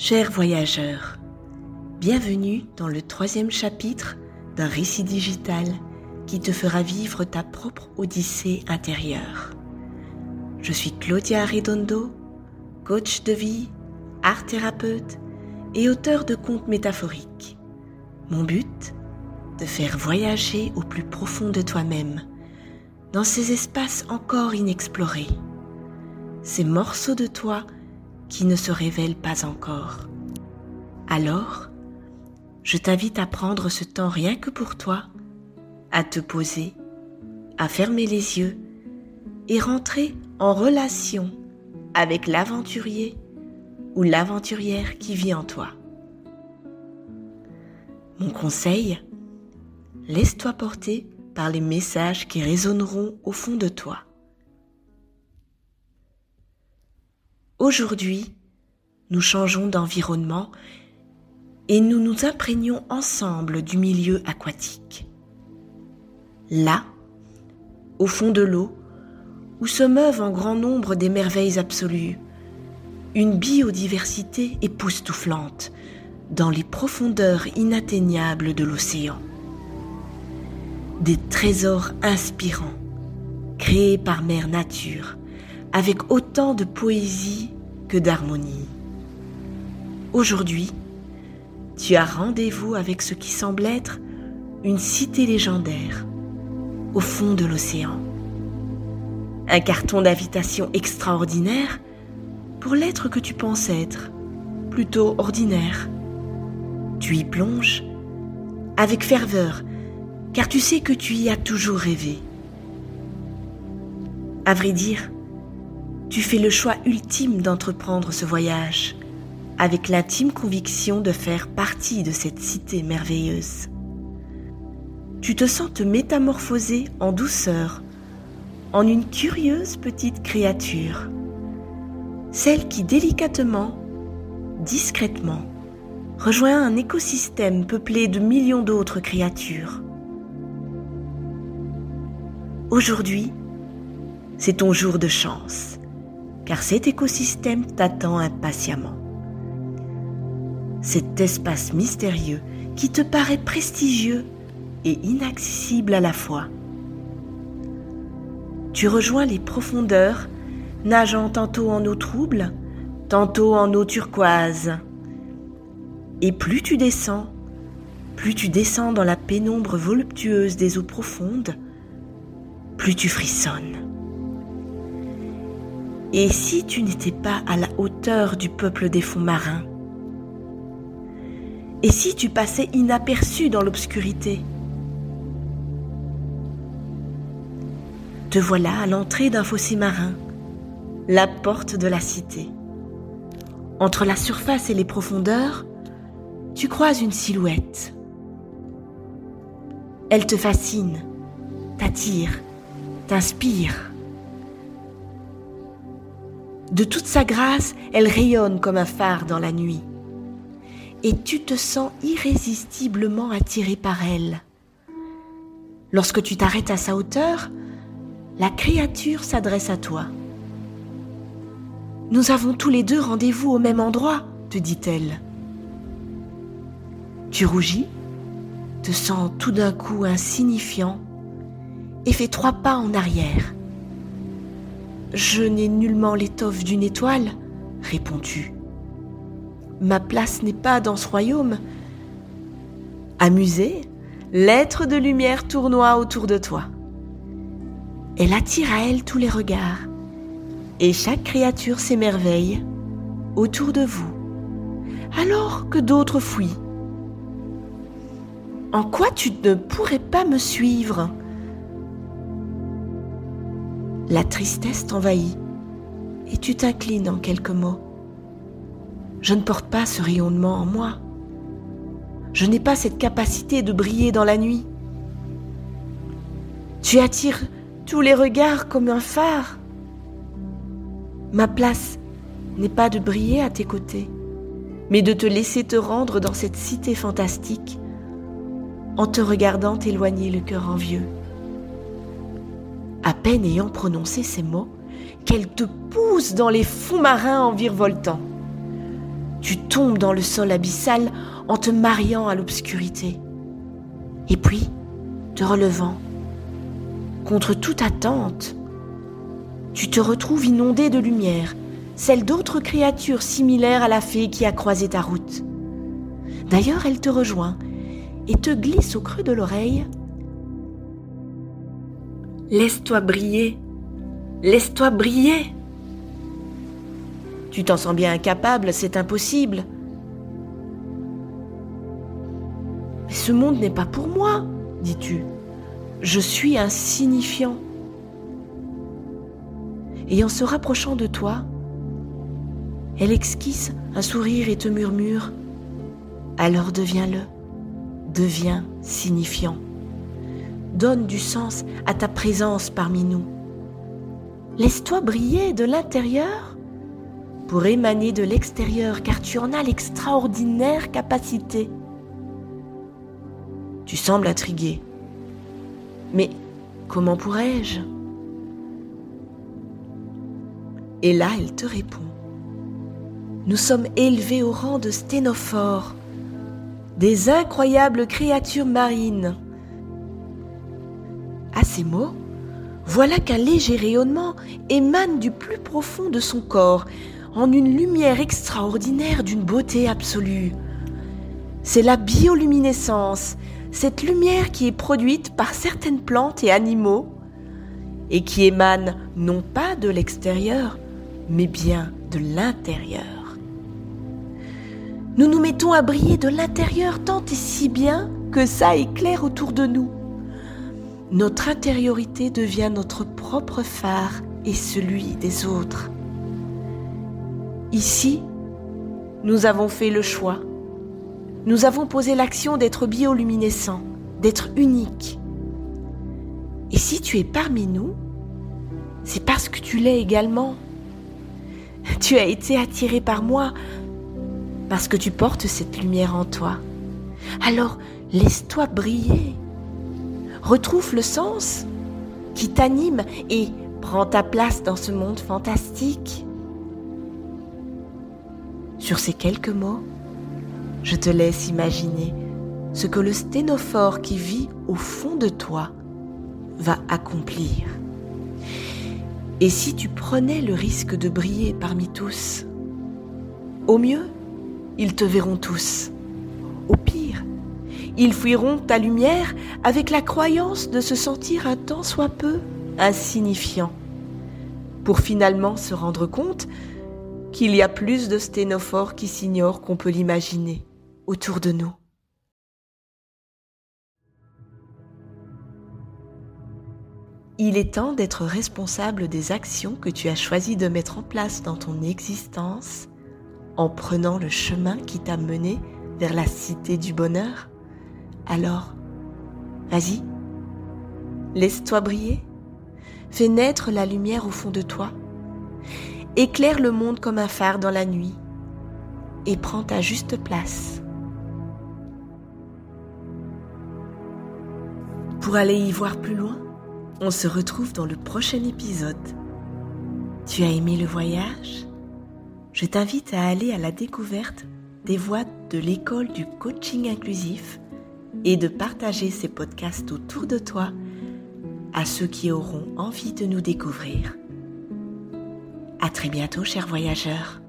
Chers voyageurs, bienvenue dans le troisième chapitre d'un récit digital qui te fera vivre ta propre odyssée intérieure. Je suis Claudia Redondo, coach de vie, art thérapeute et auteur de contes métaphoriques. Mon but De faire voyager au plus profond de toi-même, dans ces espaces encore inexplorés, ces morceaux de toi qui ne se révèlent pas encore. Alors, je t'invite à prendre ce temps rien que pour toi, à te poser, à fermer les yeux et rentrer en relation avec l'aventurier ou l'aventurière qui vit en toi. Mon conseil, laisse-toi porter par les messages qui résonneront au fond de toi. Aujourd'hui, nous changeons d'environnement et nous nous imprégnons ensemble du milieu aquatique. Là, au fond de l'eau, où se meuvent en grand nombre des merveilles absolues, une biodiversité époustouflante dans les profondeurs inatteignables de l'océan. Des trésors inspirants, créés par Mère Nature, avec autant de poésie que d'harmonie. Aujourd'hui, tu as rendez-vous avec ce qui semble être une cité légendaire au fond de l'océan. Un carton d'invitation extraordinaire pour l'être que tu penses être, plutôt ordinaire. Tu y plonges avec ferveur, car tu sais que tu y as toujours rêvé. À vrai dire, tu fais le choix ultime d'entreprendre ce voyage, avec l'intime conviction de faire partie de cette cité merveilleuse. Tu te sens te métamorphoser en douceur, en une curieuse petite créature, celle qui délicatement, discrètement, rejoint un écosystème peuplé de millions d'autres créatures. Aujourd'hui, c'est ton jour de chance car cet écosystème t'attend impatiemment. Cet espace mystérieux qui te paraît prestigieux et inaccessible à la fois. Tu rejoins les profondeurs, nageant tantôt en eau trouble, tantôt en eau turquoise. Et plus tu descends, plus tu descends dans la pénombre voluptueuse des eaux profondes, plus tu frissonnes. Et si tu n'étais pas à la hauteur du peuple des fonds marins? Et si tu passais inaperçu dans l'obscurité? Te voilà à l'entrée d'un fossé marin, la porte de la cité. Entre la surface et les profondeurs, tu croises une silhouette. Elle te fascine, t'attire, t'inspire. De toute sa grâce, elle rayonne comme un phare dans la nuit. Et tu te sens irrésistiblement attiré par elle. Lorsque tu t'arrêtes à sa hauteur, la créature s'adresse à toi. Nous avons tous les deux rendez-vous au même endroit, te dit-elle. Tu rougis, te sens tout d'un coup insignifiant et fais trois pas en arrière. Je n'ai nullement l'étoffe d'une étoile, réponds-tu. Ma place n'est pas dans ce royaume. Amusée, l'être de lumière tournoie autour de toi. Elle attire à elle tous les regards, et chaque créature s'émerveille autour de vous, alors que d'autres fuient. En quoi tu ne pourrais pas me suivre? La tristesse t'envahit et tu t'inclines en quelques mots. Je ne porte pas ce rayonnement en moi. Je n'ai pas cette capacité de briller dans la nuit. Tu attires tous les regards comme un phare. Ma place n'est pas de briller à tes côtés, mais de te laisser te rendre dans cette cité fantastique en te regardant t'éloigner le cœur envieux. À peine ayant prononcé ces mots, qu'elle te pousse dans les fonds marins en virevoltant. Tu tombes dans le sol abyssal en te mariant à l'obscurité. Et puis, te relevant, contre toute attente, tu te retrouves inondé de lumière, celle d'autres créatures similaires à la fée qui a croisé ta route. D'ailleurs, elle te rejoint et te glisse au creux de l'oreille. Laisse-toi briller, laisse-toi briller. Tu t'en sens bien incapable, c'est impossible. Mais ce monde n'est pas pour moi, dis-tu. Je suis insignifiant. Et en se rapprochant de toi, elle esquisse un sourire et te murmure Alors deviens-le, deviens signifiant. Donne du sens à ta présence parmi nous. Laisse-toi briller de l'intérieur pour émaner de l'extérieur, car tu en as l'extraordinaire capacité. Tu sembles intrigué. Mais comment pourrais-je? Et là, elle te répond. Nous sommes élevés au rang de sténophores, des incroyables créatures marines. À ces mots, voilà qu'un léger rayonnement émane du plus profond de son corps, en une lumière extraordinaire d'une beauté absolue. C'est la bioluminescence, cette lumière qui est produite par certaines plantes et animaux et qui émane non pas de l'extérieur, mais bien de l'intérieur. Nous nous mettons à briller de l'intérieur tant et si bien que ça éclaire autour de nous. Notre intériorité devient notre propre phare et celui des autres. Ici, nous avons fait le choix. Nous avons posé l'action d'être bioluminescent, d'être unique. Et si tu es parmi nous, c'est parce que tu l'es également. Tu as été attiré par moi parce que tu portes cette lumière en toi. Alors laisse-toi briller. Retrouve le sens qui t'anime et prends ta place dans ce monde fantastique. Sur ces quelques mots, je te laisse imaginer ce que le sténophore qui vit au fond de toi va accomplir. Et si tu prenais le risque de briller parmi tous Au mieux, ils te verront tous. Au pire, ils fuiront ta lumière avec la croyance de se sentir un tant soit peu insignifiant, pour finalement se rendre compte qu'il y a plus de sténophores qui s'ignorent qu'on peut l'imaginer autour de nous. Il est temps d'être responsable des actions que tu as choisi de mettre en place dans ton existence en prenant le chemin qui t'a mené vers la cité du bonheur. Alors, vas-y, laisse-toi briller, fais naître la lumière au fond de toi. Éclaire le monde comme un phare dans la nuit. Et prends ta juste place. Pour aller y voir plus loin, on se retrouve dans le prochain épisode. Tu as aimé le voyage? Je t'invite à aller à la découverte des voies de l'école du coaching inclusif et de partager ces podcasts autour de toi à ceux qui auront envie de nous découvrir. À très bientôt, chers voyageurs.